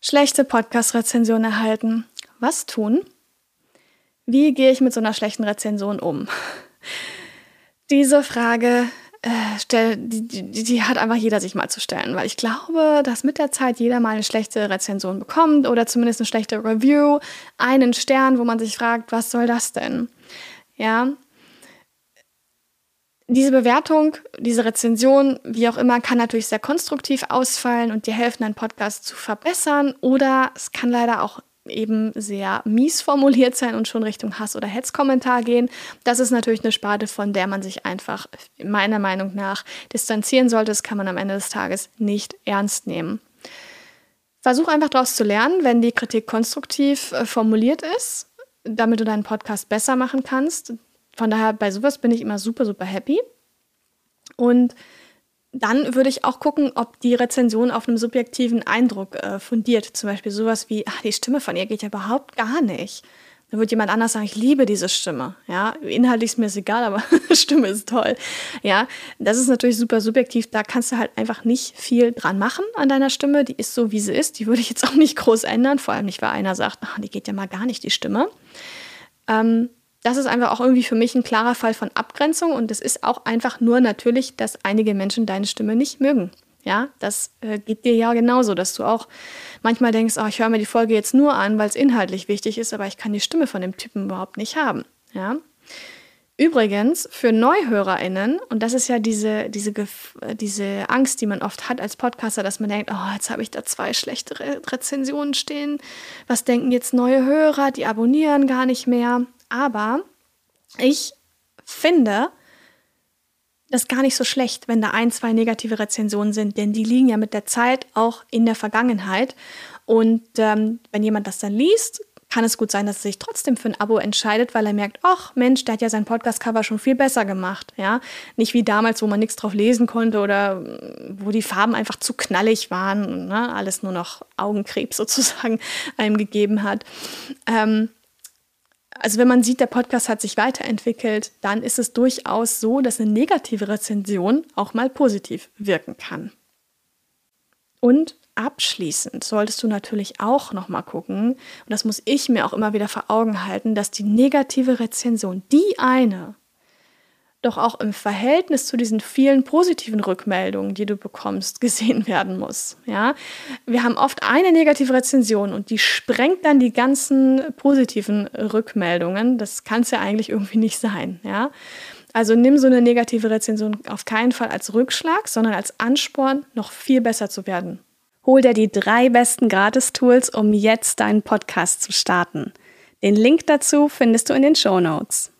Schlechte Podcast-Rezension erhalten. Was tun? Wie gehe ich mit so einer schlechten Rezension um? Diese Frage äh, stell, die, die, die, hat einfach jeder sich mal zu stellen, weil ich glaube, dass mit der Zeit jeder mal eine schlechte Rezension bekommt oder zumindest eine schlechte Review, einen Stern, wo man sich fragt, was soll das denn? Ja, diese Bewertung, diese Rezension, wie auch immer, kann natürlich sehr konstruktiv ausfallen und dir helfen, deinen Podcast zu verbessern. Oder es kann leider auch eben sehr mies formuliert sein und schon Richtung Hass- oder Hetzkommentar gehen. Das ist natürlich eine Sparte, von der man sich einfach meiner Meinung nach distanzieren sollte. Das kann man am Ende des Tages nicht ernst nehmen. Versuch einfach daraus zu lernen, wenn die Kritik konstruktiv äh, formuliert ist, damit du deinen Podcast besser machen kannst. Von daher, bei sowas bin ich immer super, super happy. Und dann würde ich auch gucken, ob die Rezension auf einem subjektiven Eindruck äh, fundiert. Zum Beispiel sowas wie, ach, die Stimme von ihr geht ja überhaupt gar nicht. Dann wird jemand anders sagen, ich liebe diese Stimme. Ja, inhaltlich ist mir das egal, aber Stimme ist toll. Ja, das ist natürlich super subjektiv. Da kannst du halt einfach nicht viel dran machen an deiner Stimme. Die ist so, wie sie ist. Die würde ich jetzt auch nicht groß ändern. Vor allem nicht, weil einer sagt, ach, die geht ja mal gar nicht, die Stimme. Ähm, das ist einfach auch irgendwie für mich ein klarer Fall von Abgrenzung und es ist auch einfach nur natürlich, dass einige Menschen deine Stimme nicht mögen. Ja, das äh, geht dir ja genauso, dass du auch manchmal denkst, oh, ich höre mir die Folge jetzt nur an, weil es inhaltlich wichtig ist, aber ich kann die Stimme von dem Typen überhaupt nicht haben. Ja. Übrigens, für NeuhörerInnen, und das ist ja diese, diese, diese Angst, die man oft hat als Podcaster, dass man denkt, oh, jetzt habe ich da zwei schlechte Re Rezensionen stehen. Was denken jetzt neue Hörer? Die abonnieren gar nicht mehr. Aber ich finde das gar nicht so schlecht, wenn da ein, zwei negative Rezensionen sind, denn die liegen ja mit der Zeit auch in der Vergangenheit. Und ähm, wenn jemand das dann liest, kann es gut sein, dass er sich trotzdem für ein Abo entscheidet, weil er merkt, ach Mensch, der hat ja sein Podcast-Cover schon viel besser gemacht. Ja? Nicht wie damals, wo man nichts drauf lesen konnte oder wo die Farben einfach zu knallig waren und ne, alles nur noch Augenkrebs sozusagen einem gegeben hat. Ähm, also wenn man sieht, der Podcast hat sich weiterentwickelt, dann ist es durchaus so, dass eine negative Rezension auch mal positiv wirken kann. Und abschließend solltest du natürlich auch noch mal gucken, und das muss ich mir auch immer wieder vor Augen halten, dass die negative Rezension, die eine, doch auch im Verhältnis zu diesen vielen positiven Rückmeldungen, die du bekommst, gesehen werden muss. Ja? Wir haben oft eine negative Rezension und die sprengt dann die ganzen positiven Rückmeldungen. Das kann es ja eigentlich irgendwie nicht sein. Ja? Also nimm so eine negative Rezension auf keinen Fall als Rückschlag, sondern als Ansporn, noch viel besser zu werden. Hol dir die drei besten Gratis-Tools, um jetzt deinen Podcast zu starten. Den Link dazu findest du in den Show Notes.